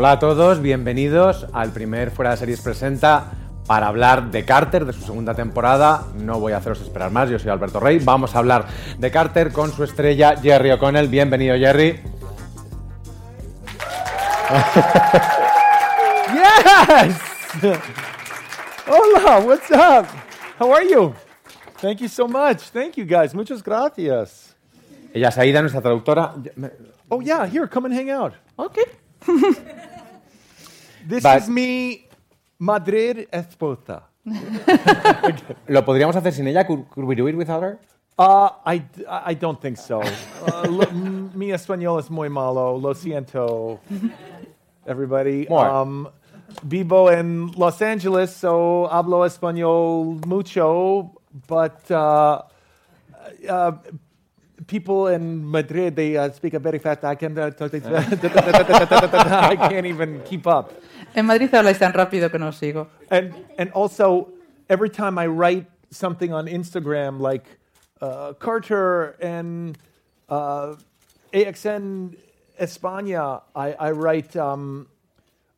Hola a todos, bienvenidos al primer Fuera de Series Presenta para hablar de Carter, de su segunda temporada. No voy a haceros esperar más, yo soy Alberto Rey. Vamos a hablar de Carter con su estrella Jerry O'Connell. Bienvenido, Jerry. Yes! Hola, what's up? How are you? Thank you so much. Thank you guys. Muchas gracias. Ella es Aida, nuestra traductora. Oh yeah, here, come and hang out. Okay. This But- is me, Madrid esposa. ¿Lo podríamos hacer sin ella? Could, could we do it without her? Uh, I, I don't think so. Uh, lo, mi español es muy malo. Lo siento, everybody. More. Um, vivo en Los Angeles, so hablo español mucho, but uh, uh, people in Madrid they uh, speak a very fast. I can I can't even keep up. En Madrid habláis tan rápido que no os sigo. And and also every time I write something on Instagram like uh, Carter and uh, AXN España, I, I write um,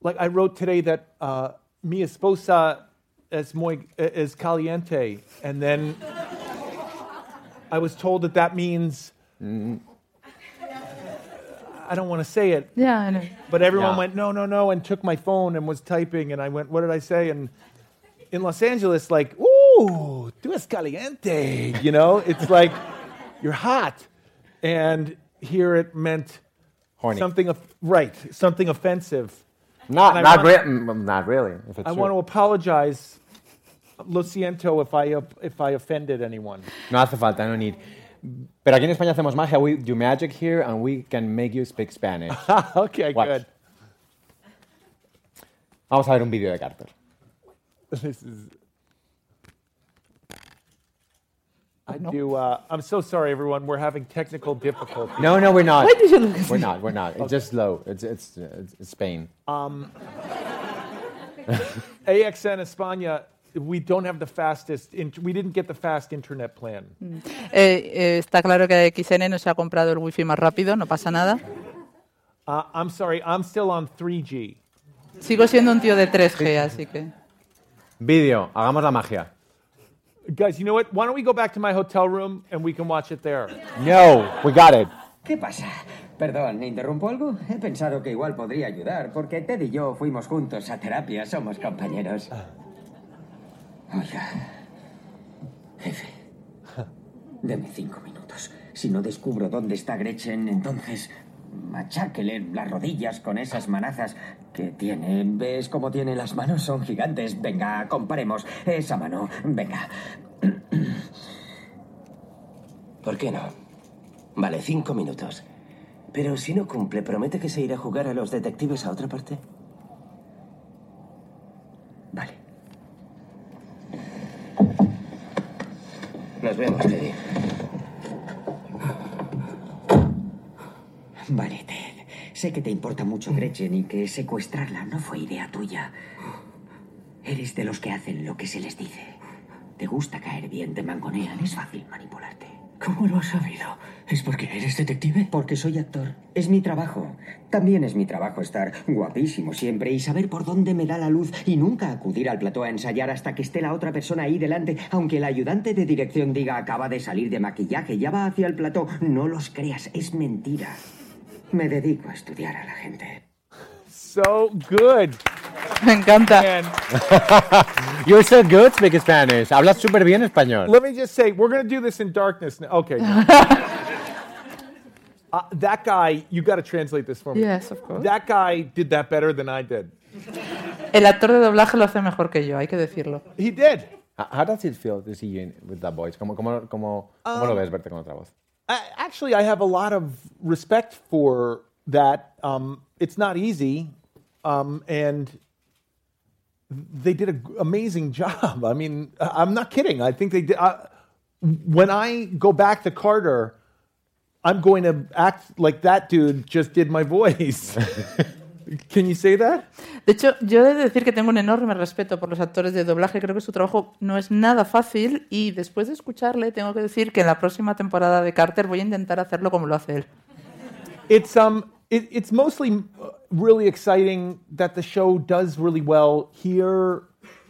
like I wrote today that uh, mi esposa es muy es caliente, and then I was told that that means. I don't want to say it, Ya, no. but everyone Yeah. went, no, no, no, and took my phone and was typing. And I went, what did I say? And in Los Angeles, like, ooh, tú es caliente. You know, it's like, you're hot. And here it meant Horny. something, of, right, something offensive. Not, not, want- re- mm, not really. If it's I true. want to apologize, lo siento, if I, if I offended anyone. No hace falta, no need. Pero aquí en España hacemos magia. We do magic here and we can make you speak Spanish. okay, Watch. good. Vamos a ver un vídeo de Carter. This is. I do. Uh, I'm so sorry, everyone. We're having technical difficulties. No, no, we're not. Why did you look at We're me? not. We're not. It's just slow. It's it's, it's, it's Spain. AXN España, we don't have the fastest. We didn't get the fast internet plan. Eh, eh, está claro que XN no se ha comprado el wifi más rápido, no pasa nada. Uh, I'm sorry. I'm still on 3G. Sigo siendo un tío de 3G, así que... Vídeo. Hagamos la magia. Guys, you know what? Why don't we go back to my hotel room and we can watch it there? No, we got it. ¿Qué pasa? Perdón, ¿interrumpo algo? He pensado que igual podría ayudar, porque Ted y yo fuimos juntos a terapia, somos compañeros. Oiga, jefe, deme cinco minutos. Si no descubro dónde está Gretchen, entonces macháquele las rodillas con esas manazas que tiene. ¿Ves cómo tiene las manos? Son gigantes. Venga, comparemos. Esa mano, venga. ¿Por qué no? Vale, cinco minutos. Pero si no cumple, ¿promete que se irá a jugar a los detectives a otra parte? Nos vemos, Teddy. Vale, Ted. Sé que te importa mucho Gretchen y que secuestrarla no fue idea tuya. Eres de los que hacen lo que se les dice. Te gusta caer bien, te mangonean, es fácil manipularte. ¿Cómo lo has sabido? ¿Es porque eres detective? Porque soy actor. Es mi trabajo. También es mi trabajo estar guapísimo siempre y saber por dónde me da la luz y nunca acudir al plató a ensayar hasta que esté la otra persona ahí delante, aunque el ayudante de dirección diga acaba de salir de maquillaje, ya va hacia el plató. No los creas, es mentira. Me dedico a estudiar a la gente. so good. Me encanta. And You're so good speaking Spanish. Hablas súper bien español. let me just say, we're going to do this in darkness now. Okay. Uh, that guy, you got to translate this for me. Yes, of course. That guy did that better than I did. El actor de doblaje lo hace mejor que yo, hay que decirlo. He did. How does it feel to see you in- with that voice? ¿Cómo, cómo, cómo, cómo lo ves verte con otra voz? I, actually, I have a lot of respect for that. Um, it's not easy, um, and they did an amazing job. I mean, I'm not kidding. I think they did. I, when I go back to Carter, I'm going to act like that dude just did my voice. Can you say that? De hecho, yo he de decir que tengo un enorme respeto por los actores de doblaje. Creo que su trabajo no es nada fácil y después de escucharle tengo que decir que en la próxima temporada de Carter voy a intentar hacerlo como lo hace él. It's um, it, it's mostly uh, really exciting that the show does really well here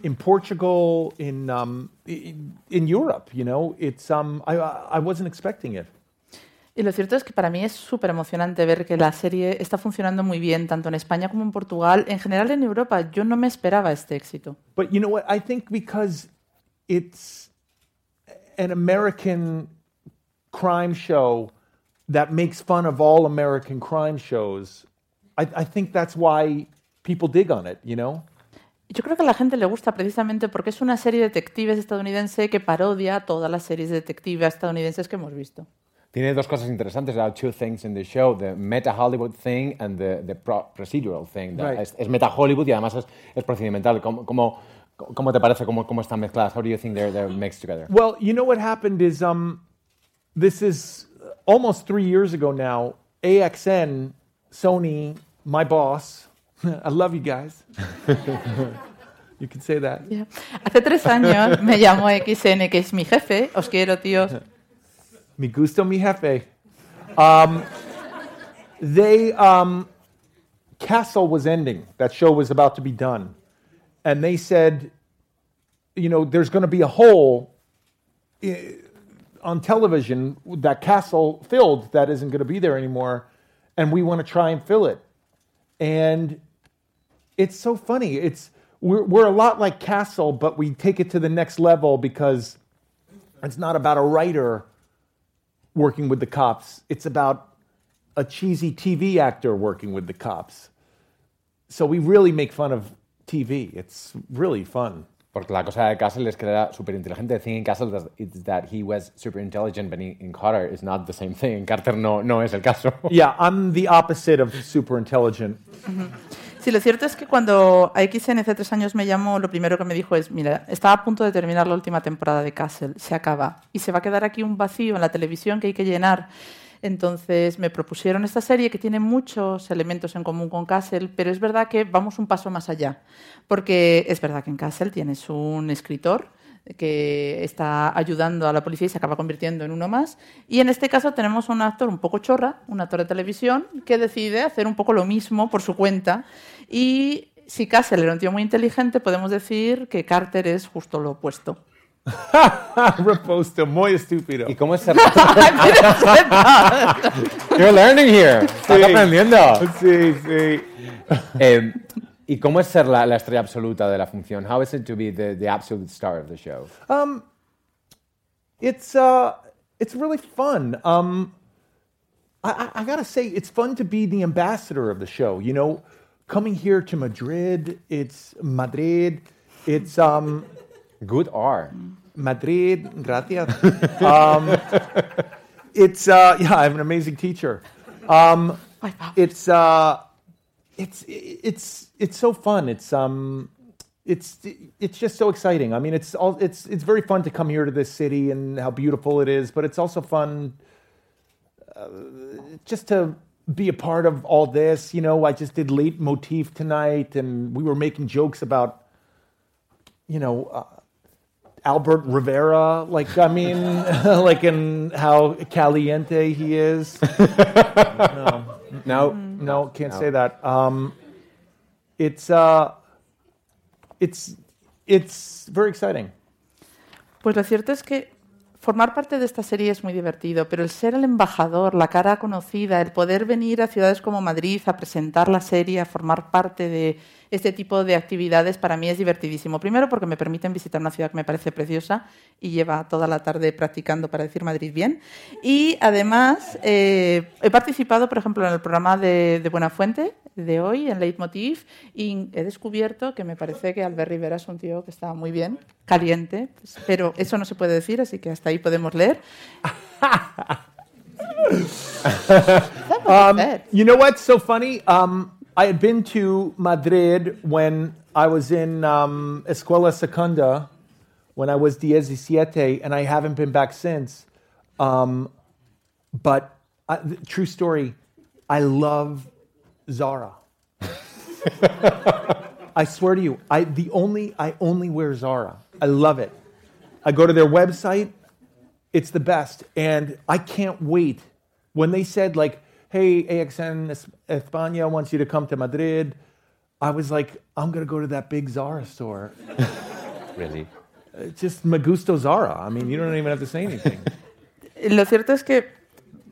in Portugal, in um, in, Europe. You know, it's um, I I I wasn't expecting it. Y lo cierto es que para mí es súper emocionante ver que la serie está funcionando muy bien, tanto en España como en Portugal, en general en Europa. Yo no me esperaba este éxito. But you know what? I think because it's an American crime show that makes fun of all American crime shows, I, I think that's why people dig on it. You know. Yo creo que a la gente le gusta precisamente porque es una serie de detectives estadounidense que parodia todas las series de detectives estadounidenses que hemos visto. Tiene dos cosas interesantes. There are two things in the show: the meta Hollywood thing and the, the procedural thing. Right. Es, es meta Hollywood y además es, es procedimental. ¿Cómo, cómo, cómo te parece cómo, cómo están mezcladas? How do you think they're, they're mixed together? Well, you know what happened is um, this is almost three years ago now. AXN, Sony, my boss. I love you guys. you can say that. Ya. Hace tres años me llamó XN, que es mi jefe. Os quiero, tíos. Mi gusto, mi jefe. Um, they um, Castle was ending. That show was about to be done, and they said, you know, there's going to be a hole i- on television that Castle filled that isn't going to be there anymore, and we want to try and fill it. And it's so funny. It's we're, we're a lot like Castle, but we take it to the next level because it's not about a writer working with the cops. It's about a cheesy TV actor working with the cops. So we really make fun of TV. It's really fun. Porque la cosa de Castle es que era súper inteligente. The thing in Castle is that he was super intelligent, but in, Carter is not the same thing. En Carter no, no es el caso. Yeah, I'm the opposite of super intelligent. Sí, lo cierto es que cuando a XN hace tres años me llamó, lo primero que me dijo es, mira, estaba a punto de terminar la última temporada de Castle, se acaba. Y se va a quedar aquí un vacío en la televisión que hay que llenar. Entonces me propusieron esta serie que tiene muchos elementos en común con Castle, pero es verdad que vamos un paso más allá. Porque es verdad que en Castle tienes un escritor que está ayudando a la policía y se acaba convirtiendo en uno más. Y en este caso tenemos un actor un poco chorra, un actor de televisión, que decide hacer un poco lo mismo por su cuenta. Y si Castle era un tío muy inteligente, podemos decir que Carter es justo lo opuesto. Reposto, muy estúpido. ¿Y cómo es ser... You're learning here. Estás aprendiendo. Sí, sí. Eh, ¿Y cómo es ser la, la estrella absoluta de la función? How is it to be the, the absolute star of the show? Um, it's uh, it's really fun. Um, I, I, I gotta say, it's fun to be the ambassador of the show. You know, coming here to Madrid, it's Madrid, it's um, Good R. Madrid, gracias. um, it's uh, yeah, I have an amazing teacher. Um, it's uh, it's it's it's so fun. It's um, it's it's just so exciting. I mean, it's all it's it's very fun to come here to this city and how beautiful it is, but it's also fun uh, just to be a part of all this. You know, I just did late motif tonight, and we were making jokes about, you know. Albert Rivera, like I mean, like in how caliente he is. no, No. no, can't say that. Um, it's uh, it's it's very exciting. Pues lo cierto es que formar parte de esta serie es muy divertido, pero el ser el embajador, la cara conocida, el poder venir a ciudades como Madrid a presentar la serie, a formar parte de este tipo de actividades, para mí es divertidísimo. Primero porque me permiten visitar una ciudad que me parece preciosa y lleva toda la tarde practicando para decir Madrid bien. Y además eh, he participado, por ejemplo, en el programa de, de Buenafuente de hoy, en Leitmotiv, y he descubierto que me parece que Albert Rivera es un tío que está muy bien, caliente, pues, pero eso no se puede decir, así que hasta ahí podemos leer. Um, you know what's so funny? Um, I had been to Madrid when I was in um, Escuela Secunda, when I was 17, and I haven't been back since. Um, but uh, true story, I love Zara. I swear to you, I the only I only wear Zara. I love it. I go to their website. It's the best, and I can't wait when they said like, "Hey, AXN España wants you to come to Madrid." I was like, "I'm gonna go to that big Zara store." Really? It's just Magusto Zara. I mean, you don't even have to say anything. Lo cierto es que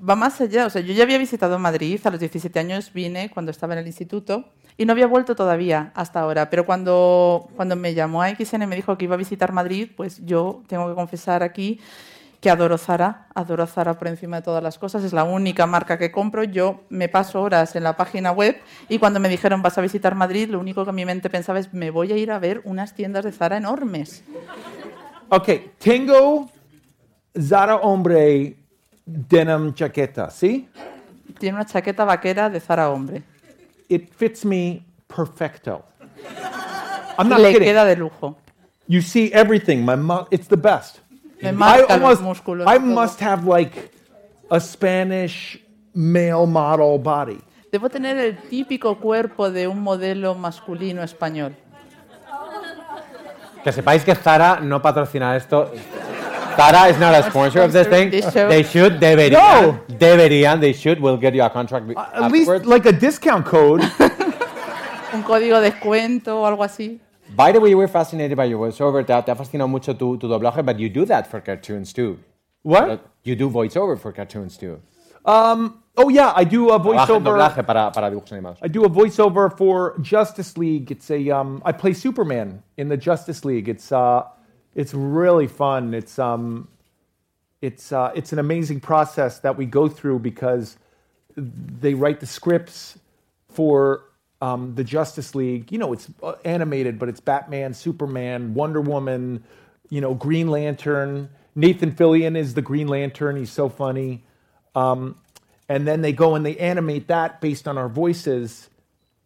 va más allá. O sea, yo ya había visitado Madrid, a los 17 años vine cuando estaba en el instituto y no había vuelto todavía hasta ahora. Pero cuando, cuando me llamó a XN y me dijo que iba a visitar Madrid, pues yo tengo que confesar aquí que adoro Zara, adoro Zara por encima de todas las cosas, es la única marca que compro. Yo me paso horas en la página web y cuando me dijeron vas a visitar Madrid, lo único que mi mente pensaba es me voy a ir a ver unas tiendas de Zara enormes. Okay, tengo Zara Hombre denim chaqueta, ¿sí? Tiene una chaqueta vaquera de Zara hombre. It fits me perfecto. I'm not Le kidding. queda de lujo. You see everything. My mu- it's the best. Me I marca los almost, músculos. I todo. must have like a Spanish male model body. Debo tener el típico cuerpo de un modelo masculino español. Que sepáis que Zara no patrocina esto. Zara is not a sponsor of this thing. This show. They should, deberían. Deberían, they should. We'll get you a contract be- At least like a discount code. Un código de descuento o algo así. By the way, we're fascinated by your voiceover. Te, ha- te ha fascinado mucho tu, tu doblaje, but you do that for cartoons too. what? You do voiceover for cartoons too. Um. Oh yeah, I do a voiceover. doblaje para, para dibujos animados. I do a voiceover for Justice League. It's a um, I play Superman in the Justice League. It's uh, it's really fun. It's um, it's uh, it's an amazing process that we go through because they write the scripts for um, the Justice League. You know, it's uh, animated, but it's Batman, Superman, Wonder Woman. You know, Green Lantern. Nathan Fillion is the Green Lantern. He's so funny. Um, and then they go and they animate that based on our voices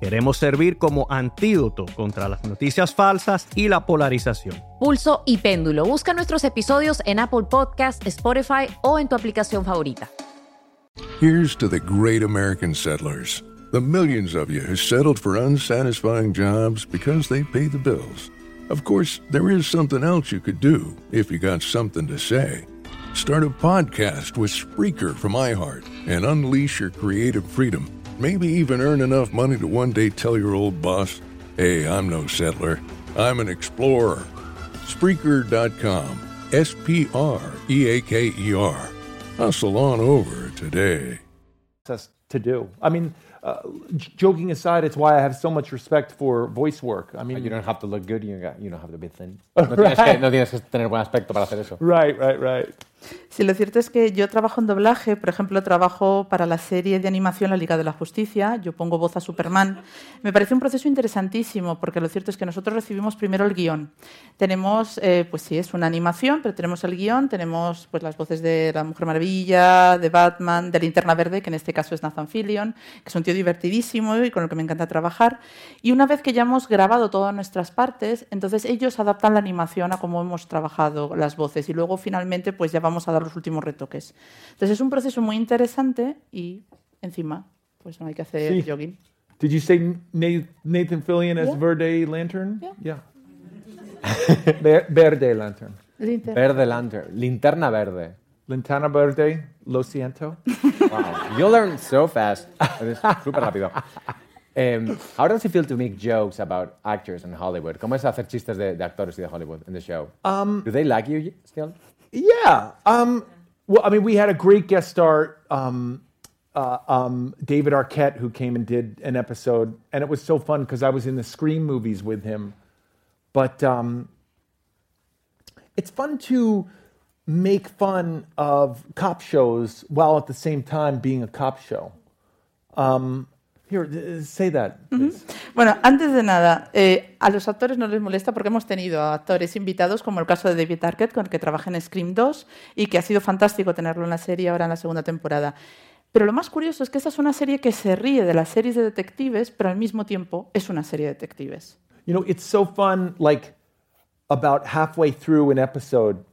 Queremos servir como antídoto contra las noticias falsas y la polarización. Pulso y Péndulo. Busca nuestros episodios en Apple Podcast, Spotify o en tu aplicación favorita. Here's to the great American settlers, the millions of you who settled for unsatisfying jobs because they pay the bills. Of course, there is something else you could do if you got something to say. Start a podcast with Spreaker from iHeart and unleash your creative freedom. Maybe even earn enough money to one day tell your old boss, hey, I'm no settler, I'm an explorer. Spreaker.com. S P R E A K E R. Hustle on over today. to do i mean uh, joking aside it's why i have so much respect for voice work i mean You don't have to look good, you, got- you don't have to be thin. No tienes, que, no tienes que tener buen aspecto para hacer eso. right right right Sí, lo cierto es que yo trabajo en doblaje, por ejemplo, trabajo para la serie de animación La Liga de la Justicia, yo pongo voz a Superman. Me parece un proceso interesantísimo, porque lo cierto es que nosotros recibimos primero el guion. Tenemos, eh, pues sí, es una animación, pero tenemos el guion, tenemos pues las voces de la Mujer Maravilla, de Batman, de Linterna Verde, que en este caso es Nathan Fillion, que es un tío divertidísimo y con el que me encanta trabajar. Y una vez que ya hemos grabado todas nuestras partes, entonces ellos adaptan la animación a cómo hemos trabajado las voces y luego finalmente pues ya vamos a dar los últimos retoques. Entonces es un proceso muy interesante y encima pues no hay que hacer Sí. jogging. Did you say Na- Nathan Fillion as Yeah. Verde Lantern? Yeah. Ver- Verde Lantern. Linter- Verde Lantern. Linterna verde. Lantana Verde, lo siento. Wow. You learn so fast. Es súper rápido. Um, how does it feel to make jokes about actors in Hollywood? ¿Cómo es hacer chistes de, de actores y de Hollywood in the show? Um, Do they like you still? Yeah. Um, well, I mean, we had a great guest star, um, uh, um, David Arquette, who came and did an episode, and it was so fun because I was in the Scream movies with him. But um, it's fun to make fun of cop shows while at the same time being a cop show. Um, here, uh, say that. Bueno, antes de nada, eh, a los actores no les molesta porque hemos tenido a actores invitados, como el caso de David Arquette, con el que trabajé en Scream 2 y que ha sido fantástico tenerlo en la serie ahora en la segunda temporada. Pero lo más curioso es que esta es una serie que se ríe de las series de detectives, pero al mismo tiempo es una serie de detectives. You know, it's so fun, like about halfway through an episode,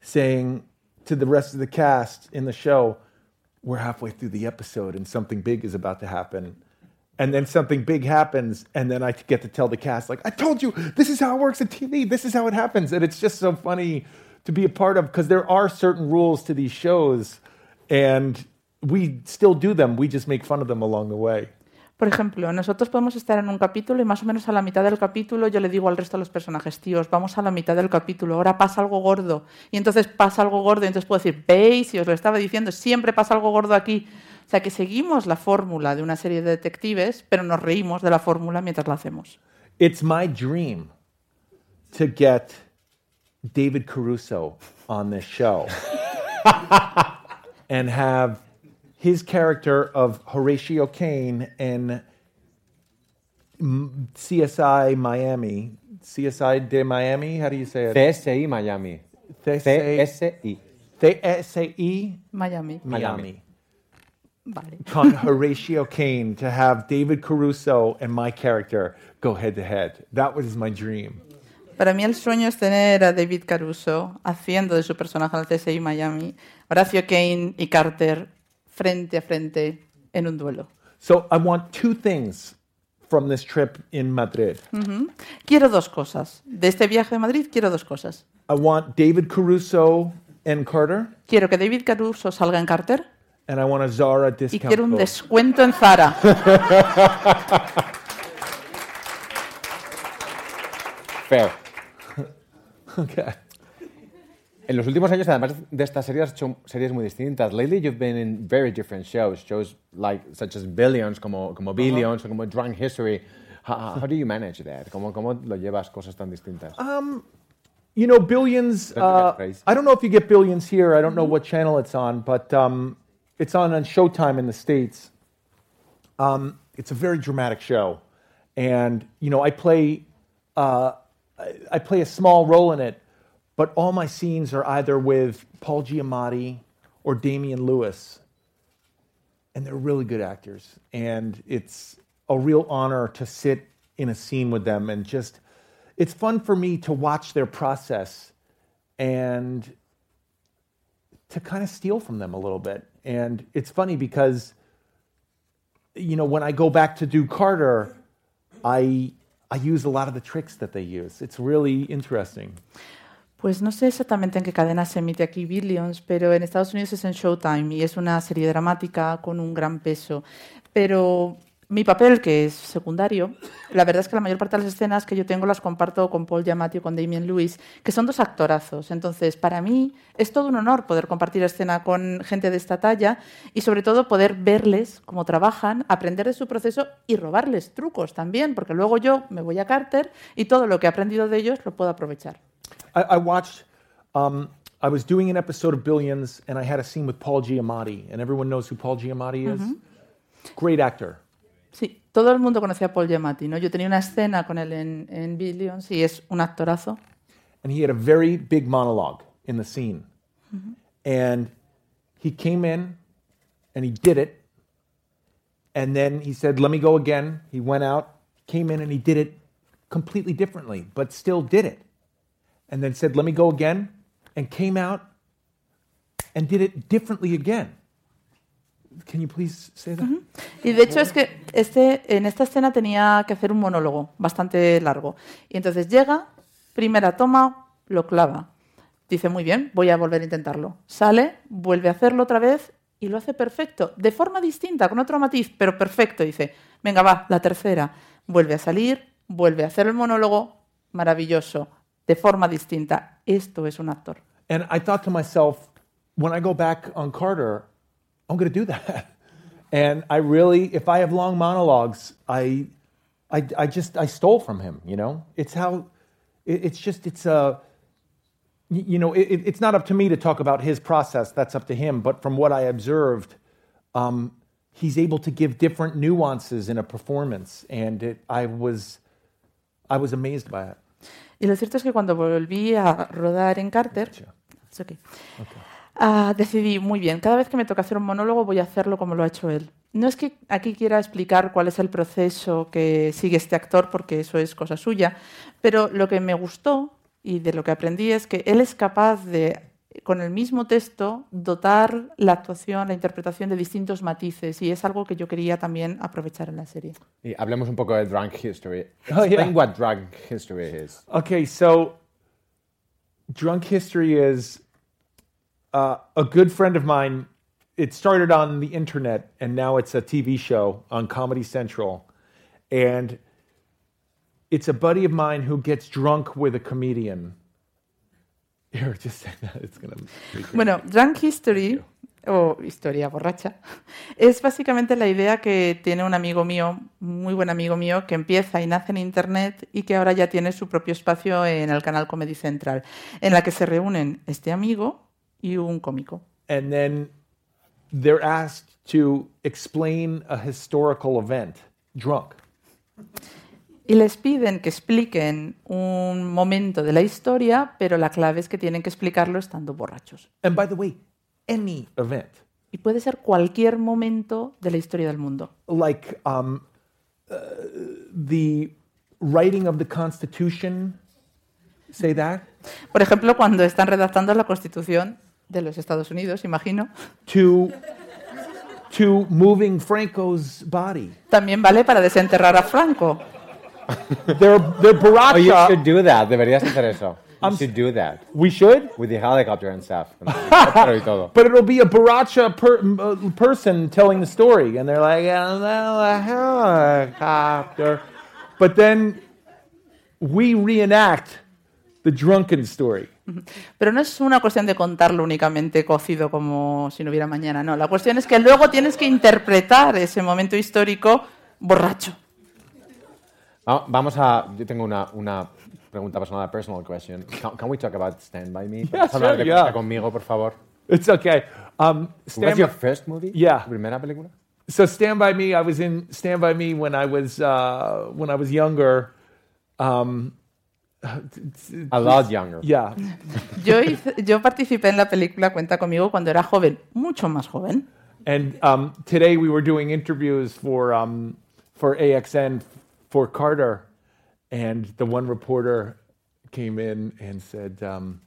saying to the rest of the cast in the show, We're halfway through the episode and something big is about to happen. And then something big happens, and then I get to tell the cast, like, I told you, this is how it works in TV, this is how it happens. And it's just so funny to be a part of because there are certain rules to these shows, and we still do them. We just make fun of them along the way. Por ejemplo, nosotros podemos estar en un capítulo y más o menos a la mitad del capítulo yo le digo al resto de los personajes, tíos, vamos a la mitad del capítulo, ahora pasa algo gordo. Y entonces pasa algo gordo y entonces puedo decir, veis, y os lo estaba diciendo, siempre pasa algo gordo aquí. O sea que seguimos la fórmula de una serie de detectives, pero nos reímos de la fórmula mientras la hacemos. It's my dream to get David Caruso on this show and have his character of Horatio Kane in M- CSI Miami. CSI de Miami? How do you say it? CSI Miami. CSI. CSI Miami. Miami. Vale. Con Horatio Kane to have David Caruso and my character go head to head. That was my dream. Para mí el sueño es tener a David Caruso haciendo de su personaje el CSI Miami, Horacio Kane y Carter frente a frente en un duelo. So I want two things from this trip in Madrid. Quiero dos cosas. De este viaje de Madrid quiero dos cosas. I want David Caruso and Carter, Quiero que David Caruso salga en Carter and I want a Zara discount y quiero un code. descuento en Zara. Fair. Okay. En los últimos años, además de estas series, has hecho series muy distintas. Lately, you've been in very different shows, shows like such as Billions, como, como Billions, o como Drunk History. How, how do you manage that? ¿Cómo, ¿Cómo lo llevas cosas tan distintas? You know, Billions. Don't you get Uh. I don't know if you get Billions here. I don't know what channel it's on, but um, it's on on Showtime in the states. Um, it's a very dramatic show, and you know, I play uh, I, I play a small role in it, but all my scenes are either with Paul Giamatti or Damian Lewis, and they're really good actors, and it's a real honor to sit in a scene with them and just it's fun for me to watch their process and to kind of steal from them a little bit. And it's funny because, you know, when I go back to do Carter, I I use a lot of the tricks that they use. It's really interesting. Pues no sé exactamente en qué cadena se emite aquí Billions, pero en Estados Unidos es en Showtime y es una serie dramática con un gran peso. Pero mi papel, que es secundario, la verdad es que la mayor parte de las escenas que yo tengo las comparto con Paul Giamatti o con Damien Lewis, que son dos actorazos. Entonces, para mí es todo un honor poder compartir escena con gente de esta talla y sobre todo poder verles cómo trabajan, aprender de su proceso y robarles trucos también, porque luego yo me voy a Carter y todo lo que he aprendido de ellos lo puedo aprovechar. I, I watched. Um, I was doing an episode of Billions, and I had a scene with Paul Giamatti, and everyone knows who Paul Giamatti is. Great actor. Sí, todo el mundo conocía a Paul Giamatti, ¿no? Yo tenía una escena con él en, en Billions y es un actorazo. and he had a very big monologue in the scene. And he came in and he did it. And then he said, Let me go again. He went out, came in, and he did it completely differently, but still did it. And then said, Let me go again, and came out and did it differently again. Can you please say that? Y de hecho es que este, en esta escena tenía que hacer un monólogo bastante largo. Y entonces llega, primera toma, lo clava. Dice, muy bien, voy a volver a intentarlo. Sale, vuelve a hacerlo otra vez y lo hace perfecto, de forma distinta, con otro matiz, pero perfecto. Dice, venga, va, la tercera. Vuelve a salir, vuelve a hacer el monólogo, maravilloso, de forma distinta. Esto es un actor. And I thought to myself, when I go back on Carter, I'm going to do that. And I really, if I have long monologues, I, I, I just, I stole from him. You know, it's how, it, it's just, it's a, you know, it, it's not up to me to talk about his process. That's up to him. But from what I observed, um, he's able to give different nuances in a performance, and it, I was, I was amazed by it. Y lo cierto es que cuando volví a rodar en Carter, It's okay. Ah, decidí, muy bien, cada vez que me toca hacer un monólogo voy a hacerlo como lo ha hecho él. No es que aquí quiera explicar cuál es el proceso que sigue este actor, porque eso es cosa suya, pero lo que me gustó y de lo que aprendí es que él es capaz de, con el mismo texto, dotar la actuación, la interpretación de distintos matices, y es algo que yo quería también aprovechar en la serie. Y hablemos un poco de drunk history. Oh, yeah. Explain what drunk history is. Okay, so drunk history is uh, a good friend of mine. It started on the internet, and now it's a TV show on Comedy Central, and it's a buddy of mine who gets drunk with a comedian. Here, just say that. It's gonna. Bueno, Drunk History, o historia borracha, es básicamente la idea que tiene un amigo mío, muy buen amigo mío, que empieza y nace en Internet y que ahora ya tiene su propio espacio en el canal Comedy Central, en la que se reúnen este amigo y un cómico. and then they're asked to explain a historical event drunk. Y les piden que expliquen un momento de la historia, pero la clave es que tienen que explicarlo estando borrachos. And by the way, any event. Y puede ser cualquier momento de la historia del mundo. like um, uh, the writing of the Constitution. Say that Por ejemplo, cuando están redactando la Constitución de los Estados Unidos, imagino, to to moving Franco's body. también vale para desenterrar a Franco. They're they're Oh, you should do that. Deberías hacer eso. You I'm should do that. we should, With the helicopter and stuff. Con el helicóptero y todo. but it'll be a Baracha per, uh, person telling the story, and they're like, "Oh, no, a helicopter," but then we reenact the drunken story. Pero no es una cuestión de contarlo únicamente cocido como si no hubiera mañana, no. La cuestión es que luego tienes que interpretar ese momento histórico borracho. Va- Vamos a. Yo tengo una, una pregunta personal, a personal question. Can, can we talk about Stand By Me? ¿Puedes hablar sure, de yeah. Conmigo, por favor? It's okay. Um, Was stand your by- first movie? Yeah. ¿Tu primera película? so Stand by Me. I was in Stand by Me when I was uh, when I was younger. Um, A lot younger. yeah, Yo, hice- yo participé en la película Cuenta conmigo cuando era joven, mucho más joven. and um, today we were doing interviews for um, for AXN for Carter, and the one reporter came in and said, um,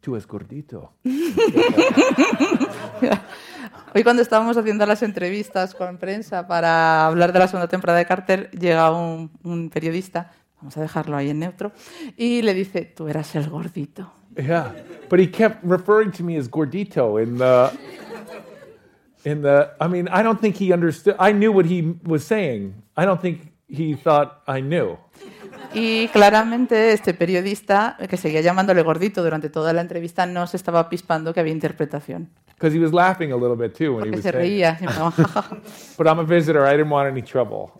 "Tú es gordito." Hoy cuando estábamos haciendo las entrevistas con prensa para hablar de la segunda temporada de Carter, llega un, un periodista, vamos a dejarlo ahí en neutro, y le dice, tú eras el gordito. Yeah, but he kept referring to me as gordito in the in the. I mean, I don't think he understood. I knew what he was saying. I don't think he thought I knew. Y claramente este periodista, que seguía llamándole gordito durante toda la entrevista, no se estaba pispando que había interpretación. Because he was laughing a little bit too when he Porque was se saying. it. reía. siempre como, "Ja, ja, ja". But I'm a visitor. I didn't want any trouble.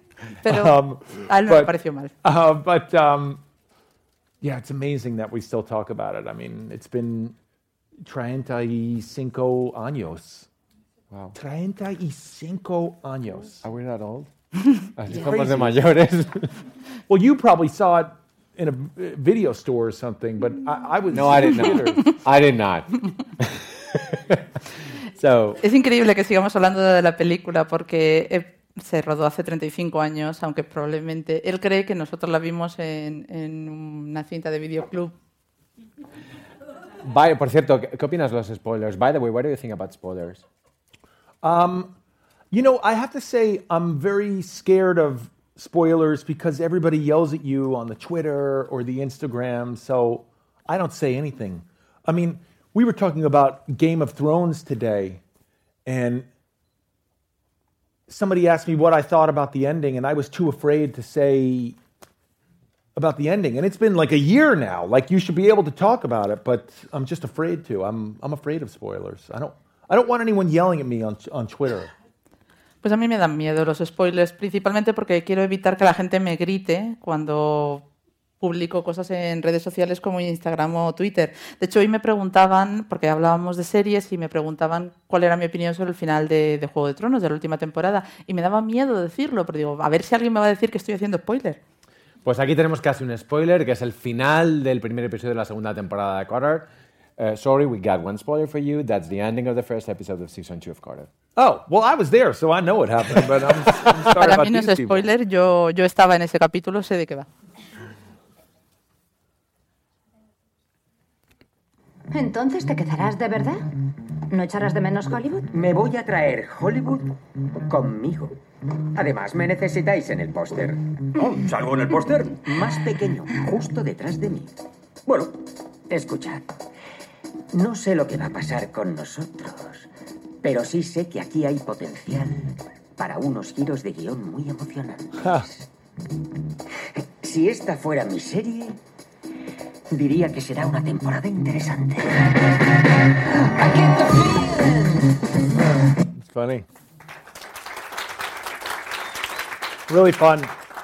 Pero Um, a él no le but- pareció mal. Uh, but um, yeah, it's amazing that we still talk about it. I mean, it's been 35 años. Wow. 35 años. Are we that old? Así somos de mayores. Well, you probably saw it in a uh, video store or something, but I, I was no, I did not. I did not. so, Es increíble que sigamos hablando de la película porque eh, se rodó hace 35 años, aunque probablemente él cree que nosotros la vimos en, en una cinta de videoclub. by, por cierto, ¿qué, qué opinas de los spoilers? By the way, what do you think about spoilers? Um, you know, I have to say, I'm very scared of spoilers because everybody yells at you on the Twitter or the Instagram, so I don't say anything. I mean, we were talking about Game of Thrones today, and somebody asked me what I thought about the ending, and I was too afraid to say about the ending. And it's been like a year now. Like you should be able to talk about it, but I'm just afraid to. I'm, I'm afraid of spoilers. I don't, I don't want anyone yelling at me on, on Twitter. Pues a mí me dan miedo los spoilers, principalmente porque quiero evitar que la gente me grite cuando publico cosas en redes sociales como Instagram o Twitter. De hecho, hoy me preguntaban, porque hablábamos de series, y me preguntaban cuál era mi opinión sobre el final de, de Juego de Tronos, de la última temporada. Y me daba miedo decirlo, pero digo, a ver si alguien me va a decir que estoy haciendo spoiler. Pues aquí tenemos casi un spoiler, que es el final del primer episodio de la segunda temporada de Carter. Uh, sorry, we got one spoiler for you. That's the ending of the first episode of season two of Carter. Oh, well, I was there, so I know what happened, but I'm, I'm sorry Para about mí no es people. spoiler, yo, yo estaba en ese capítulo, sé de qué va. Entonces te quedarás de verdad. ¿No echarás de menos Hollywood? Me voy a traer Hollywood conmigo. Además, me necesitáis en el póster. Oh, ¿Salgo en el póster? Más pequeño, justo detrás de mí. Bueno, escuchad. No sé lo que va a pasar con nosotros, pero sí sé que aquí hay potencial para unos giros de guion muy emocionantes. Si esta fuera mi serie, diría que será una temporada interesante. It's funny. Really fun.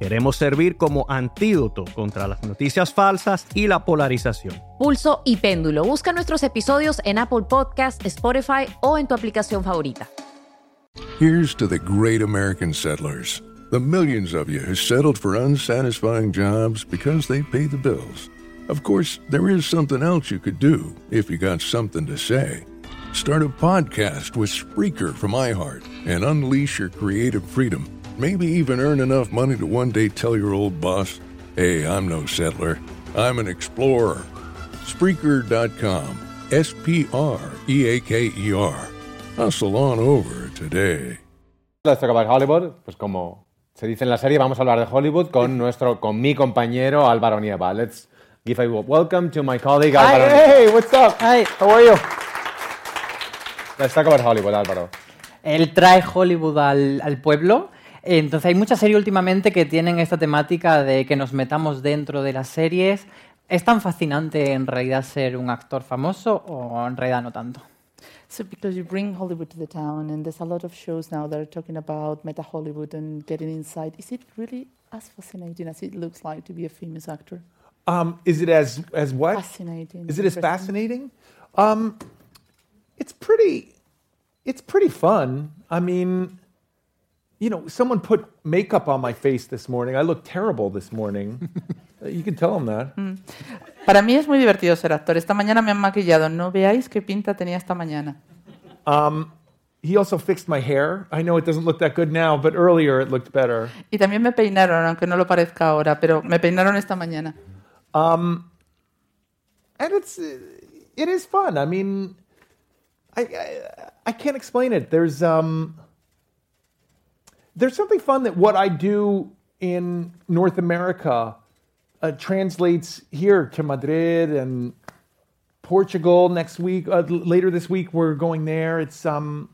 Queremos servir como antídoto contra las noticias falsas y la polarización. Pulso y Péndulo. Busca nuestros episodios en Apple Podcast, Spotify o en tu aplicación favorita. Here's to the great American settlers, the millions of you who settled for unsatisfying jobs because they pay the bills. Of course, there is something else you could do if you got something to say. Start a podcast with Spreaker from iHeart and unleash your creative freedom. Maybe even earn enough money to one day tell your old boss, hey, I'm no settler, I'm an explorer. Spreaker.com. S P R E A K E R. Hustle on over today. Let's talk about Hollywood. Pues como se dice en la serie, vamos a hablar de Hollywood con nuestro, con mi compañero Álvaro Nieva. Let's give a welcome to my colleague Álvaro. Nieva. Hey, what's up? Hi. How are you? Let's talk about Hollywood, Álvaro. Él trae Hollywood al, al pueblo. Entonces hay muchas series últimamente que tienen esta temática de que nos metamos dentro de las series. ¿Es tan fascinante en realidad ser un actor famoso o en realidad no tanto? So because you bring Hollywood to the town, and there's a lot of shows now that are talking about meta Hollywood and getting inside, is it really as fascinating as it looks like to be a famous actor? Um, is it as as what? Fascinating. Is it as fascinating? Um, it's pretty. It's pretty fun. I mean, you know, someone put makeup on my face this morning. I look terrible this morning. You can tell them that. Para mí es muy divertido ser actor. Esta mañana me han maquillado. No veáis qué pinta tenía esta mañana. Um, he also fixed my hair. I know it doesn't look that good now, but earlier it looked better. Y también me peinaron, aunque no lo parezca ahora, pero me peinaron esta mañana. Um, and it's it is fun. I mean, I, I I can't explain it. There's um there's something fun that what I do in North America uh, translates here to Madrid and Portugal next week. Uh, later this week, we're going there. It's um,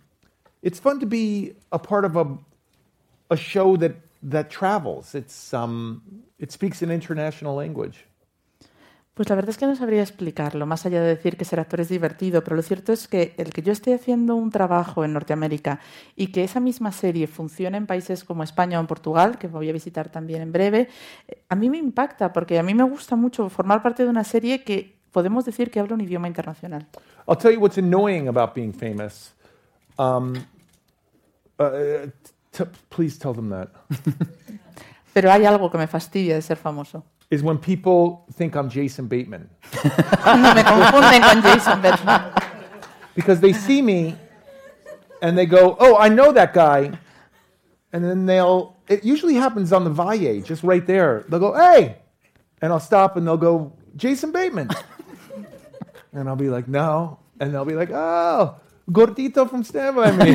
it's fun to be a part of a a show that that travels. It's um, it speaks an international language. Pues la verdad es que no sabría explicarlo, más allá de decir que ser actor es divertido, pero lo cierto es que el que yo esté haciendo un trabajo en Norteamérica y que esa misma serie funcione en países como España o en Portugal, que voy a visitar también en breve, eh, a mí me impacta porque a mí me gusta mucho formar parte de una serie que podemos decir que habla un idioma internacional. I'll tell you what's annoying about being famous. Um, uh, t- please tell them that. Pero hay algo que me fastidia de ser famoso. Is when people think I'm Jason Bateman. Cuando me confunden con Jason Bateman. because they see me and they go, "Oh, I know that guy," and then they'll. It usually happens on the Valle, just right there. They'll go, "Hey," and I'll stop and they'll go, "Jason Bateman," and I'll be like, "No," and they'll be like, "Oh." Gordito By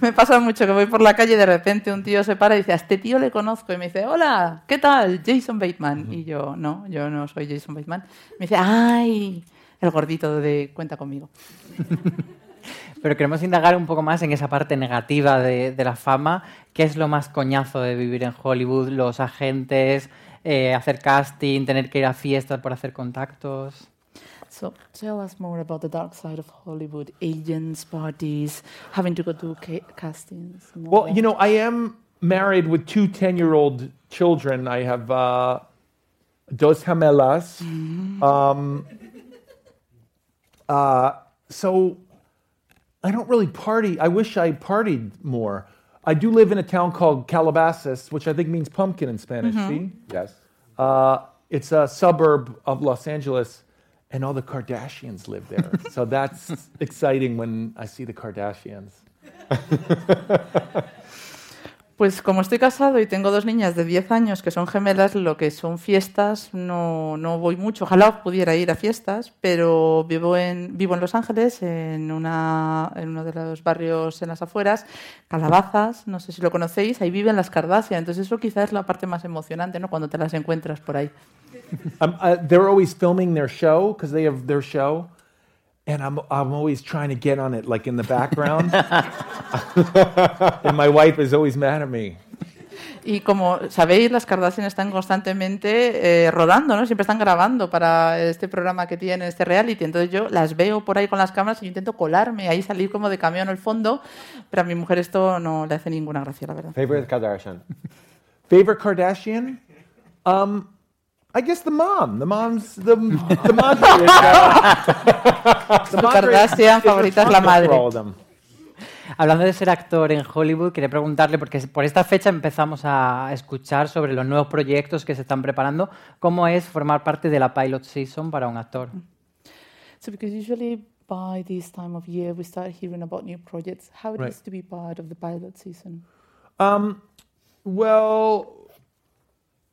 Me. Pasa mucho que voy por la calle y de repente un tío se para y dice, a este tío le conozco. Y me dice, hola, ¿qué tal? Jason Bateman. Y yo, no, yo no soy Jason Bateman. Me dice, ay, el gordito de cuenta conmigo. Pero queremos indagar un poco más en esa parte negativa de, de la fama. ¿Qué es lo más coñazo de vivir en Hollywood? Los agentes, eh, hacer casting, tener que ir a fiestas por hacer contactos. So tell us more about the dark side of Hollywood, agents, parties, having to go to ca- castings. Well, you know, I am married with two 10 year old children. I have uh, dos gemelas. Um, uh, so I don't really party. I wish I partied more. I do live in a town called Calabasas, which I think means pumpkin in Spanish. See? Yes. Uh, it's a suburb of Los Angeles, and all the Kardashians live there. so that's exciting when I see the Kardashians. Pues como estoy casado y tengo dos niñas de 10 años que son gemelas, lo que son fiestas no, no voy mucho. Ojalá pudiera ir a fiestas, pero vivo en, vivo en Los Ángeles, en, una, en uno de los barrios en las afueras, Calabazas, no sé si lo conocéis, ahí viven las Kardashian. Entonces eso quizás es la parte más emocionante, ¿no? Cuando te las encuentras por ahí. Um, uh, they're always filming their show because they have their show, and I'm I'm always trying to get on it, like in the background. and my wife is always mad at me. Y como sabéis, las Kardashian están constantemente eh, rodando, ¿no? Siempre están grabando para este programa que tienen, este reality. Entonces yo las veo por ahí con las cámaras y yo intento colarme, ahí salir como de camión al fondo, pero a mi mujer esto no le hace ninguna gracia, la verdad. Favorite Kardashian. Favorite Kardashian? Um, I guess the mom. The mom's the the is, uh, the Kardashian favorita es la madre. for all of them. Hablando de ser actor en Hollywood, quería preguntarle, porque por esta fecha empezamos a escuchar sobre los nuevos proyectos que se están preparando, ¿cómo es formar parte de la pilot season para un actor? So because usually by this time of year we start hearing about new projects, how it is Right. to be part of the pilot season. Um, well,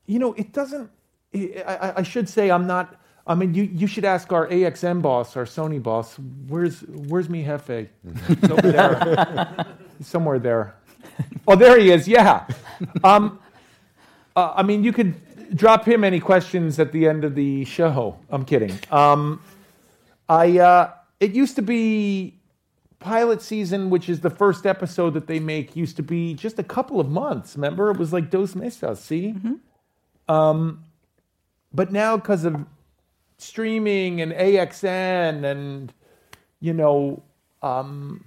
you know, it doesn't. I, I should say I'm not. I mean, you, you should ask our AXN boss, our Sony boss. Where's where's mi jefe? He's over there, He's somewhere there. Oh, there he is. Yeah. Um, uh, I mean, you could drop him any questions at the end of the show. I'm kidding. Um, I uh, it used to be pilot season, which is the first episode that they make, used to be just a couple of months. Remember, it was like dos meses. See, um, but now because of streaming and AXN and you know um,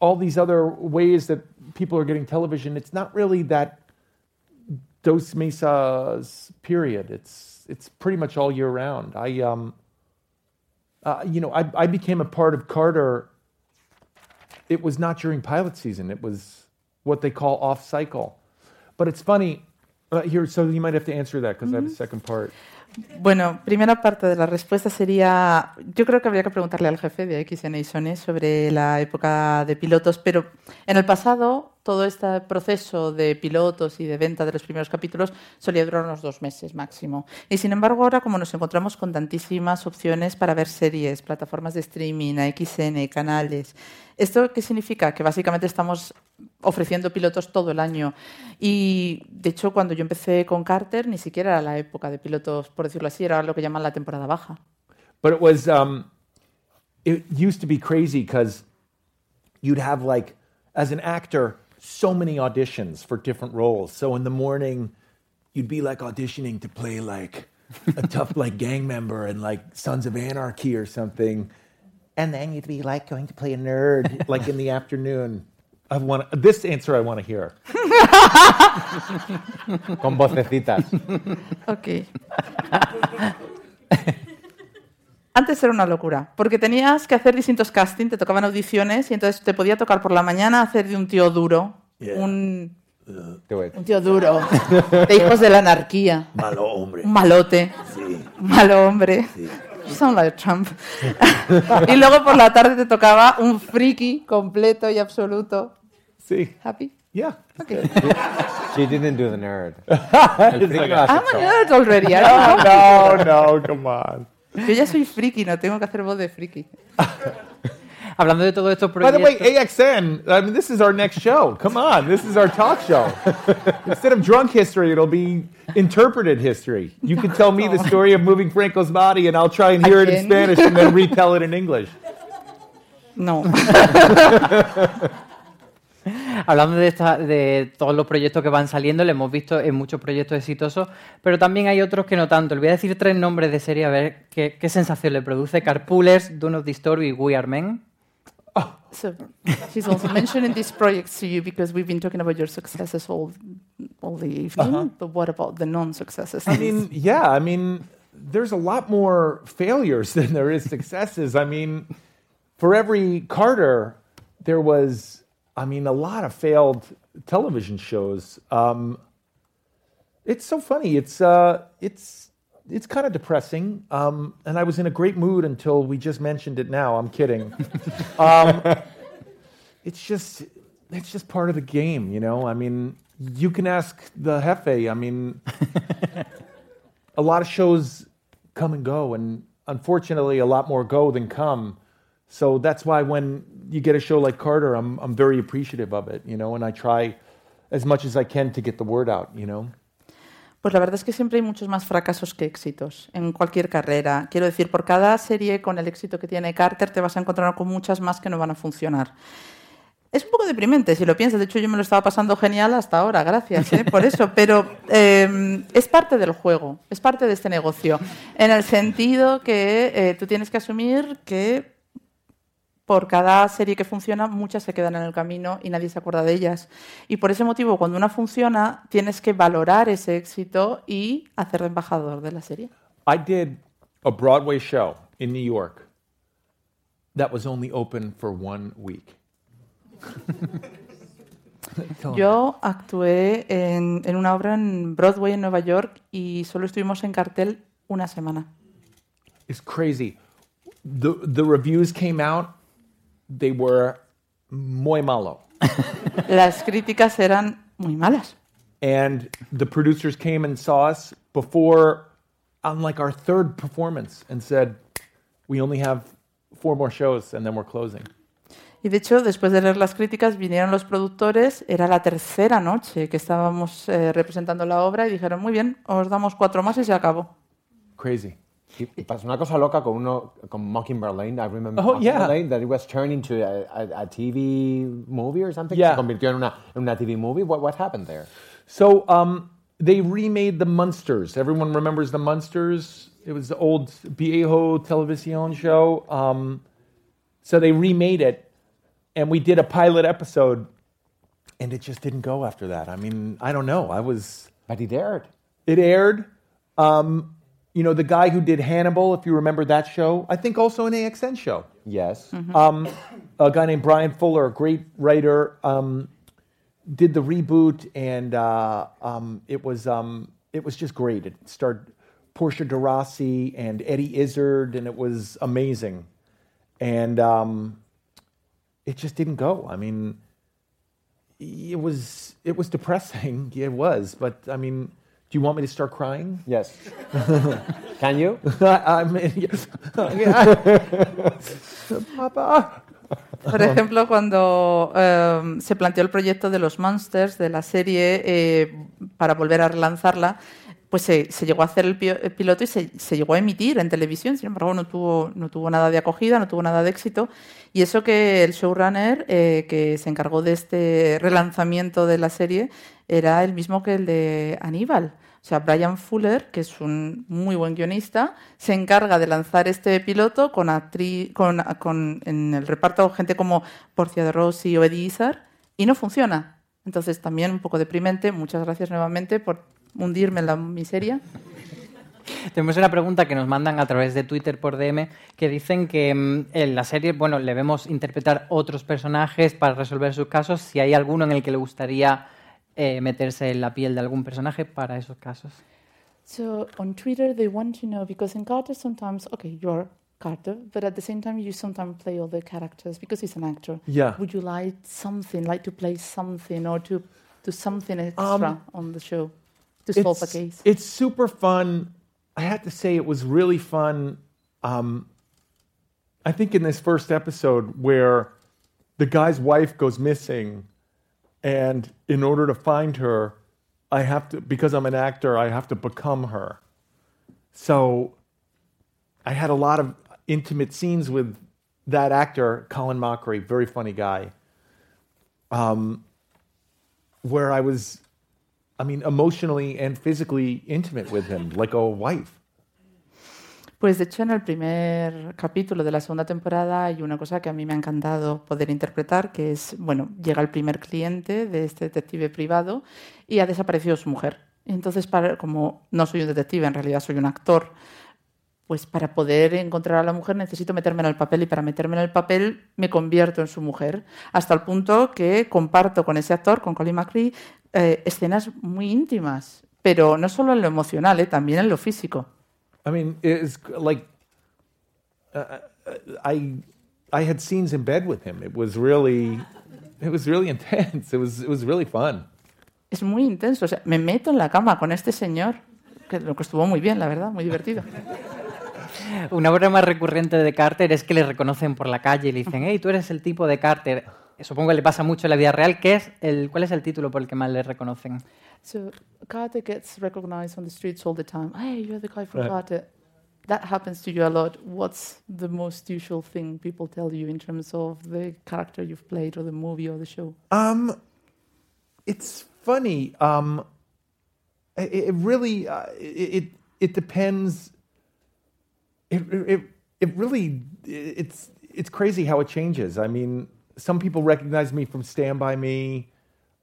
all these other ways that people are getting television, it's not really that dos mesas period. It's it's pretty much all year round. I um, uh, you know, I, I became a part of Carter. It was not during pilot season. It was what they call off cycle. But it's funny uh, here. So you might have to answer that because I have a second part. Bueno, primera parte de la respuesta sería, yo creo que habría que preguntarle al jefe de XN Sony sobre la época de pilotos, pero en el pasado todo este proceso de pilotos y de venta de los primeros capítulos solía durar unos dos meses máximo. Y sin embargo ahora como nos encontramos con tantísimas opciones para ver series, plataformas de streaming, AXN, canales, ¿esto qué significa? Que básicamente estamos ofreciendo pilotos todo el año. Y de hecho, cuando yo empecé con Carter, ni siquiera era la época de pilotos, por decirlo así, era lo que llaman la temporada baja. But it was, um, it used to be crazy because you'd have like, as an actor, so many auditions for different roles. So in the morning, you'd be like auditioning to play like a tough like gang member and like Sons of Anarchy or something, and then you'd be like going to play a nerd like in the afternoon. I want this answer. I want to hear. Con vocecitas. Ok. Antes era una locura, porque tenías que hacer distintos castings, te tocaban audiciones y entonces te podía tocar por la mañana hacer de un tío duro, Yeah. un tío duro. De hijos de la anarquía. Malo hombre. Un malote. Sí. Un malo hombre. You sound like Trump. y luego por la tarde te tocaba un friki completo y absoluto. Sí. ¿Happy? Yeah. Okay. She didn't do the nerd. I'm a nerd already. I have No, no, come on. To. Yo ya soy friki, no tengo que hacer voz de friki. Hablando de todos estos By the way, AXN, I mean, this is our next show. Come on, this is our talk show. Instead of drunk history, it'll be interpreted history. You can tell me the story of moving Franco's body, and I'll try and hear it in Spanish and then retell it in English. No. Hablando de, esta- de todos los proyectos que van saliendo, le hemos visto en muchos proyectos exitosos, pero también hay otros que no tanto. Le voy a decir tres nombres de serie a ver qué, qué sensación le produce. Carpoolers, Do Not Disturb y We Are Men. So she's also mentioning these projects to you because we've been talking about your successes all, all the evening. But what about the non-successes? I mean, yeah, I mean, there's a lot more failures than there is successes. I mean, for every Carter, there was, I mean, a lot of failed television shows. Um, it's so funny. It's uh, it's it's kind of depressing. Um, and I was in a great mood until we just mentioned it. Now I'm kidding. um, it's just it's just part of the game, you know. I mean, you can ask the Hefe. I mean, a lot of shows come and go, and unfortunately, a lot more go than come. So that's why when you get a show like Carter, I'm I'm very appreciative of it, you know, and I try as much as I can to get the word out, you know. Pues la verdad es que siempre hay muchos más fracasos que éxitos en cualquier carrera. Quiero decir, por cada serie con el éxito que tiene Carter te vas a encontrar con muchas más que no van a funcionar. Es un poco deprimente si lo piensas. De hecho, yo me lo estaba pasando genial hasta ahora, gracias ¿eh? por eso. Pero eh, es parte del juego, es parte de este negocio. En el sentido que eh, tú tienes que asumir que por cada serie que funciona, muchas se quedan en el camino y nadie se acuerda de ellas. Y por ese motivo, cuando una funciona, tienes que valorar ese éxito y hacer de embajador de la serie. I did a Broadway show in New York that was only open for one week. Yo actué en, en una obra en Broadway en Nueva York y solo estuvimos en cartel una semana. It's crazy. The the reviews came out, they were muy malo. Las críticas eran muy malas. And the producers came and saw us before on like our third performance and said, "We only have four more shows and then we're closing." Y de hecho, después de leer las críticas, vinieron los productores, era la tercera noche que estábamos eh, representando la obra y dijeron, muy bien, os damos cuatro más y se acabó. Crazy. Y pasó una cosa loca con uno con Mockingbird Lane. I remember Oh, Mockingbird yeah. Lane that it was turned into a, a, a TV movie or something. Yeah. Se convirtió en una, en una TV movie. What, what happened there? So um, they remade the Munsters. Everyone remembers the Munsters. It was the old Viejo Televisión show. Um, so they remade it, and we did a pilot episode, and it just didn't go after that. I mean, I don't know. I was. But it aired. It aired. Um, you know, the guy who did Hannibal, if you remember that show, I think also an AXN show. Yes. Um, a guy named Brian Fuller, a great writer, um, did the reboot, and uh, um, it was um, it was just great. It starred Portia de Rossi and Eddie Izzard, and it was amazing. And um, it just didn't go. I mean, it was it was depressing. It was, but I mean, do you want me to start crying? Yes. Can you? I mean, yes. Papa. Por ejemplo, cuando eh, se planteó el proyecto de los Monsters, de la serie, eh, para volver a relanzarla, pues se, se llegó a hacer el, piloto y se, se llegó a emitir en televisión. Sin embargo, no tuvo, no tuvo nada de acogida, no tuvo nada de éxito. Y eso que el showrunner eh, que se encargó de este relanzamiento de la serie era el mismo que el de Aníbal. O sea, Brian Fuller, que es un muy buen guionista, se encarga de lanzar este piloto con, con, con en el reparto gente como Porcia de Rossi o Eddie Izzard y no funciona. Entonces, también un poco deprimente. Muchas gracias nuevamente por hundirme en la miseria. Tenemos una pregunta que nos mandan a través de Twitter por DM que dicen que mm, en la serie, bueno, le vemos interpretar otros personajes para resolver sus casos. Si hay alguno en el que le gustaría eh, meterse en la piel de algún personaje para esos casos. So on Twitter, they want to know because in Carter sometimes, okay, you're Carter, but at the same time, you sometimes play all the characters because he's an actor. Yeah. Would you like something, like to play something or to do something extra Um, on the show to solve a it's, case? it's super fun. I have to say, it was really fun. Um, I think in this first episode where the guy's wife goes missing, and in order to find her, I have to, because I'm an actor, I have to become her. So I had a lot of intimate scenes with that actor, Colin Mockery, very funny guy, um, where I was I mean, emotionally and physically intimate with him, like a wife. Pues de hecho en el primer capítulo de la segunda temporada hay una cosa que a mí me ha encantado poder interpretar, que es, bueno, llega el primer cliente de este detective privado y ha desaparecido su mujer. Entonces, para, como no soy un detective, en realidad soy un actor, pues para poder encontrar a la mujer necesito meterme en el papel y para meterme en el papel me convierto en su mujer, hasta el punto que comparto con ese actor, con Colin McRae, eh, escenas muy íntimas, pero no solo en lo emocional, eh, también en lo físico. I mean, it's like uh, I I had scenes in bed with him. It was really it was really intense. It was it was really fun. Es muy intenso, o sea, me meto en la cama con este señor, que lo que estuvo muy bien, la verdad, muy divertido. Una broma recurrente de Carter es que le reconocen por la calle y le dicen, hey, tú eres el tipo de Carter. Supongo que le pasa mucho en la vida real. ¿Qué es el, ¿Cuál es el título por el que más le reconocen? So Carter gets recognized on the streets all the time. Hey, you're the guy from Right. Carter. That happens to you a lot. What's the most usual thing people tell you in terms of the character you've played or the movie or the show? Um, it's funny. Um, it, it really uh, it, it it depends. It, it it really it's it's crazy how it changes. I mean, some people recognize me from Stand by Me.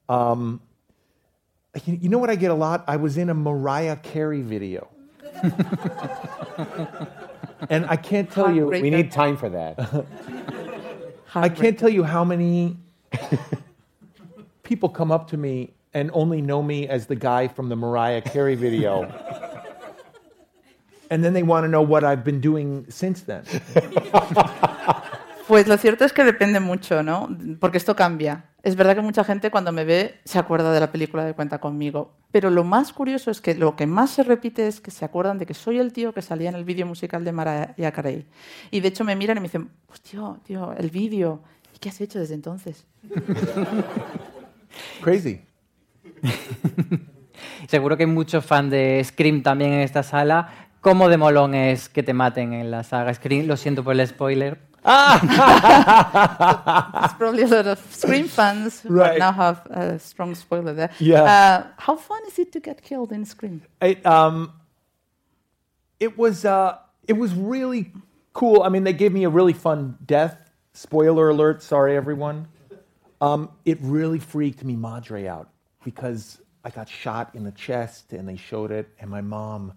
Um, you, you know what I get a lot? I was in a Mariah Carey video. and I can't tell you. We need time for that. I can't tell you how many people come up to me and only know me as the guy from the Mariah Carey video. And then they want to know what I've been doing since then. Pues lo cierto es que depende mucho, ¿no? Porque esto cambia. Es verdad que mucha gente cuando me ve se acuerda de la película de Cuenta conmigo. Pero lo más curioso es que lo que más se repite es que se acuerdan de que soy el tío que salía en el vídeo musical de Mariah Carey. Y de hecho me miran y me dicen, pues tío, tío, el vídeo. ¿Y qué has hecho desde entonces? Crazy. Seguro que hay muchos fans de Scream también en esta sala. ¿Cómo de molón es que te maten en la saga Scream? Lo siento por el spoiler. There's probably a lot of Scream fans who Right. now have a strong spoiler there. Yeah. Uh, how fun is it to get killed in Scream? It, um, it was uh, it was really cool. I mean, they gave me a really fun death. Spoiler alert! Sorry, everyone. Um, it really freaked me Madre out because I got shot in the chest, and they showed it, and my mom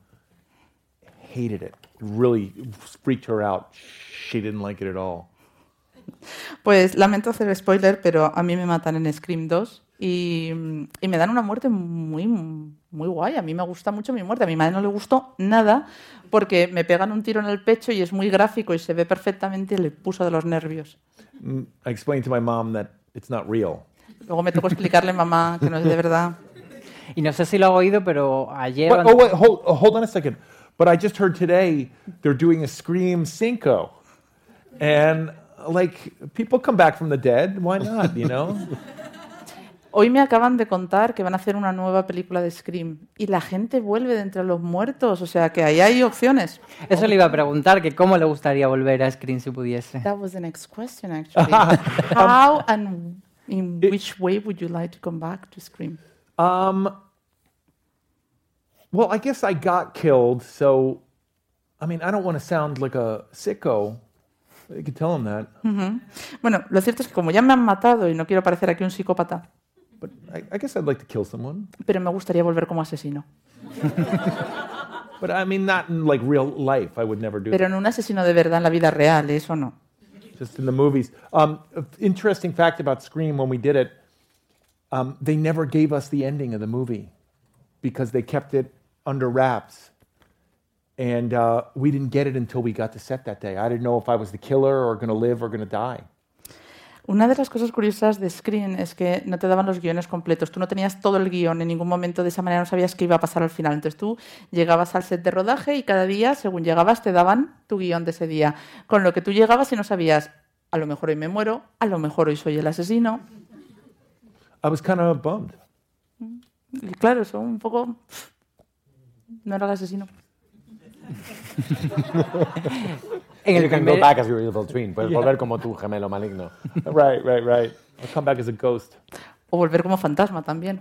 hated it. It really freaked her out. She didn't like it at all. Pues lamento hacer spoiler, pero a mí me matan en Scream 2 y, y me dan una muerte muy, muy guay. A mí me gusta mucho mi muerte. A mi madre no le gustó nada porque me pegan un tiro en el pecho y es muy gráfico y se ve perfectamente y le puso de los nervios. Mm, I explained to my mom that it's not real. Luego me tocó explicarle a mamá que no es de verdad. Y no sé si lo ha oído, pero ayer... But, oh wait, hold, hold on a second. But I just heard today they're doing a Scream Cinco, and like people come back from the dead. Why not? You know. Hoy me acaban de contar que van a hacer una nueva película de Scream y la gente vuelve de entre los muertos, o sea que ahí hay opciones. Eso le iba a preguntar, que cómo le gustaría volver a Scream si pudiese. That was the next question, actually. How and in which way would you like to come back to Scream? Um. Well, I guess I got killed, so I mean, I don't want to sound like a sicko. You could tell him that. Ujú. Bueno, lo cierto es que como ya me han matado y no quiero parecer aquí un psicópata, But I, I guess I'd like to kill someone. pero me gustaría volver como asesino. But I mean, not in like real life. I would never do Pero en un asesino de verdad en la vida real, eso no. just in the movies. Um, interesting fact about Scream when we did it. um, they never gave us the ending of the movie because they kept it under wraps. And uh, we didn't get it until we got to set that day. I didn't know if I was the killer or going to live or going to die. Una de las cosas curiosas de Screen es que no te daban los guiones completos. Tú no tenías todo el guion en ningún momento, de esa manera no sabías qué iba a pasar al final. Entonces tú llegabas al set de rodaje y cada día, según llegabas, te daban tu guion de ese día. Con lo que tú llegabas y no sabías, a lo mejor hoy me muero, a lo mejor hoy soy el asesino. I was kind of bummed. Y claro, eso un poco... No era el asesino. En el you can primer- go back as your evil twin. Puedes Yeah. volver como tu gemelo maligno. right, right, right. I'll come back as a ghost. O volver como fantasma también.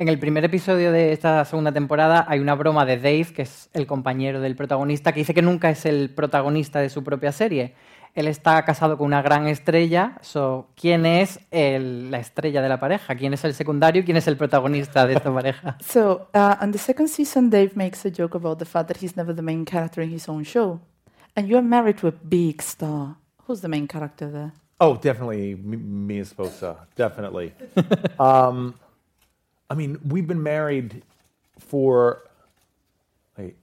En el primer episodio de esta segunda temporada hay una broma de Dave, que es el compañero del protagonista, que dice que nunca es el protagonista de su propia serie. Él está casado con una gran estrella. So, ¿Quién es el- la estrella de la pareja? ¿Quién es el secundario y quién es el protagonista de esta pareja? So, uh, on the second season, Dave makes a joke about the fact that he's never the main character in his own show. And you're married to a big star. Who's the main character there? Oh, definitely M- Mia Sposa. Definitely. um, I mean, we've been married for. Wait.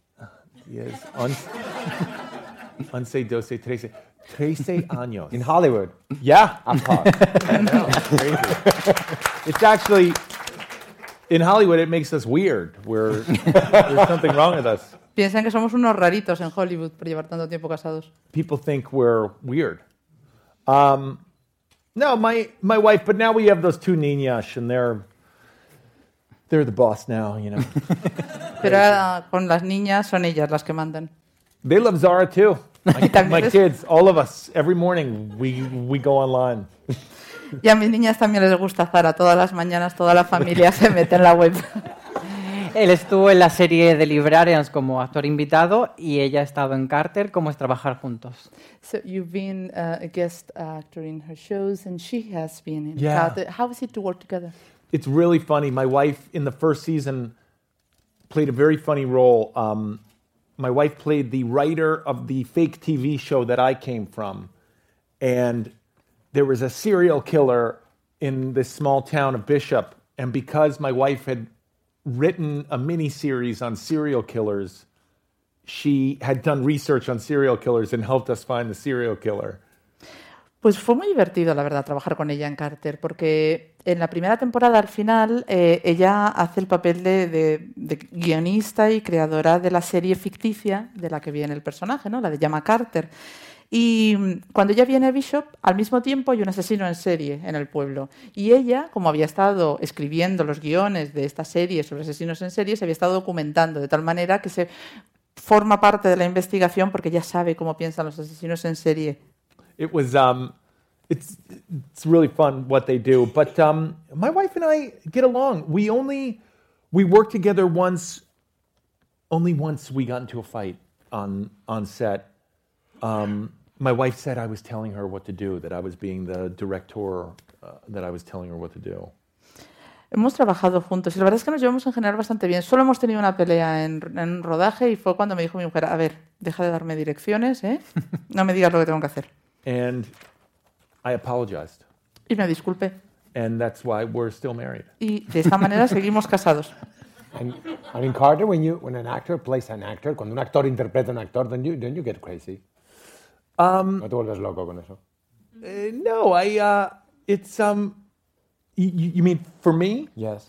Yes. Once, once, doce, trece. Trece años. In Hollywood. Yeah. Of course. I know. It's crazy. It's actually. In Hollywood, it makes us weird. We're, there's something wrong with us. Piensan que somos unos raritos en Hollywood por llevar tanto tiempo casados. people think we're weird. Um, no, my my wife, but now we have those two niñas, and they're they're the boss now. You know, Pero ahora, con las niñas son ellas las que mandan. they love Zara too. My, kids, all of us, every morning we we go online. Y a mis niñas también les gusta Zara. Todas las mañanas toda la familia se mete en la web. Él estuvo en la serie de Librarians como actor invitado y ella ha estado en Carter. ¿Cómo es trabajar juntos? So you've been uh, a guest actor in her shows, and she has been in Yeah. Carter. How is it to work together? It's really funny. My wife in the first season played a very funny role. Um, my wife played the writer of the fake TV show that I came from. And there was a serial killer in this small town of Bishop. And because my wife had written a mini series on serial killers, she had done research on serial killers and helped us find the serial killer. Pues fue muy divertido, la verdad, trabajar con ella en Carter, porque en la primera temporada, al final, eh, ella hace el papel de, guionista y creadora de la serie ficticia de la que viene el personaje, ¿no? La de Llama Carter. Y mm, cuando ella viene a Bishop, al mismo tiempo hay un asesino en serie en el pueblo. Y ella, como había estado escribiendo los guiones de esta serie sobre asesinos en serie, se había estado documentando de tal manera que se forma parte de la investigación porque ella sabe cómo piensan los asesinos en serie. It was um, it's it's really fun what they do. But um, my wife and I get along. We only we worked together once. Only once we got into a fight on on set. Um, my wife said I was telling her what to do. That I was being the director. Uh, that I was telling her what to do. Hemos trabajado juntos y la verdad es que nos llevamos en general bastante bien. Solo hemos tenido una pelea en, en rodaje y fue cuando me dijo mi mujer, a ver, deja de darme direcciones, ¿eh? No me digas lo que tengo que hacer. And I apologized, Y me disculpé. and that's why we're still married. Y de esta manera seguimos casados. And, and in Carter, when you when an actor plays an actor, cuando un actor interpreta a un actor, don't you don't you get crazy? Um, no te vuelves loco con eso. Uh, no, I. Uh, it's um. You, you mean for me? Yes.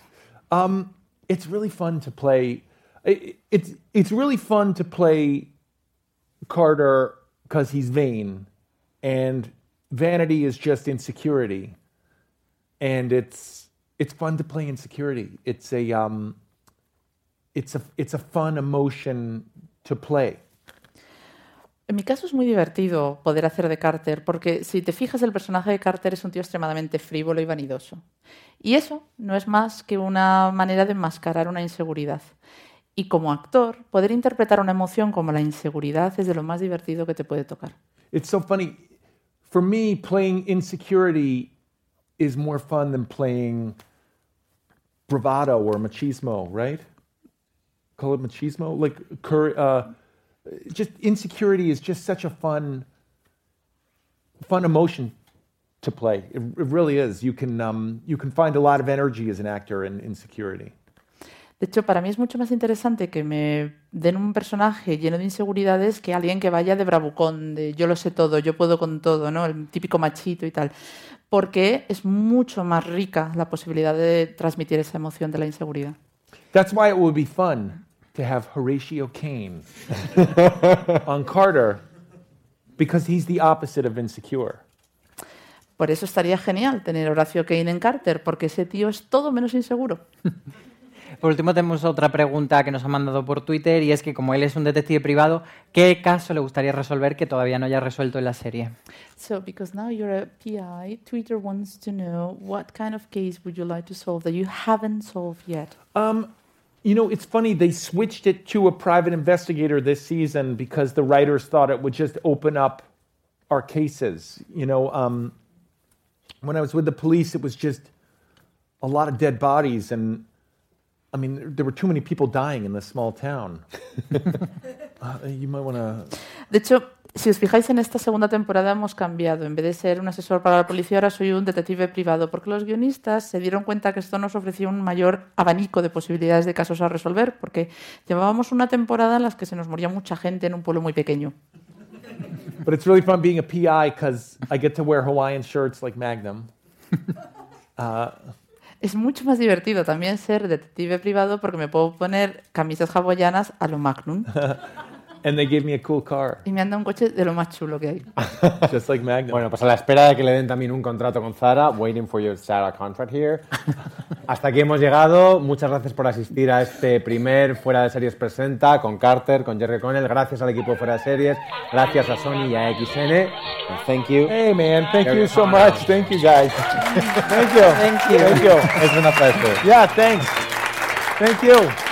Um, it's really fun to play. i- It's it's really fun to play Carter because he's vain, and vanity is just insecurity, and it's it's fun to play insecurity. It's a um. It's a it's a fun emotion to play. En mi caso es muy divertido poder hacer de Carter, porque si te fijas, el personaje de Carter es un tío extremadamente frívolo y vanidoso. Y eso no es más que una manera de enmascarar una inseguridad. Y como actor, poder interpretar una emoción como la inseguridad es de lo más divertido que te puede tocar. It's so funny. For me, playing insecurity is more fun than playing bravado or machismo, right? Call it machismo? Like, uh, just insecurity is just such a fun, fun emotion to play. It, it really is. You can, um, you can find a lot of energy as an actor in insecurity. De hecho, para mí es mucho más interesante que me den un personaje lleno de inseguridades que alguien que vaya de bravucón, de yo lo sé todo, yo puedo con todo, ¿no? El típico machito y tal. Porque es mucho más rica la posibilidad de transmitir esa emoción de la inseguridad. That's why it would be fun to have Horatio Kane on Carter, because he's the opposite of insecure. Por eso estaría genial tener a Horacio Kane en Carter, porque ese tío es todo menos inseguro. Por último, tenemos otra pregunta que nos ha mandado por Twitter y es que como él es un detective privado, ¿qué caso le gustaría resolver que todavía no haya resuelto en la serie? So, because now you're a PI, Twitter wants to know what kind of case would you like to solve that you haven't solved yet? Um, you know, it's funny, they switched it to a private investigator this season because the writers thought it would just open up our cases. You know, um, when I was with the police, it was just a lot of dead bodies, and I mean, there were too many people dying in this small town. uh, you might want to. De hecho, si os fijáis en esta segunda temporada hemos cambiado. En vez de ser un asesor para la policía, ahora soy un detective privado, porque los guionistas se dieron cuenta que esto nos ofrecía un mayor abanico de posibilidades de casos a resolver, porque llevábamos una temporada en la que se nos moría mucha gente en un pueblo muy pequeño. But it's really fun being a PI because I get to wear Hawaiian shirts like Magnum. Uh, Es mucho más divertido también ser detective privado porque me puedo poner camisas hawaianas a lo Magnum and they gave me a cool car, y me anda un coche de lo más chulo que hay. just like Magnum. Bueno, pues a la espera de que le den también un contrato con Zara, waiting for your Zara contract here. Hasta aquí hemos llegado. Muchas gracias por asistir a este primer Fuera de Series Presenta con Carter, con Jerry Connell. Gracias al equipo de Fuera de Series. Gracias a Sony y a XN. And thank you. Hey, man, thank Very you so fun. much. Thank you, guys. thank you. Thank you. Thank you. Es una placer. Yeah, thanks. Thank you.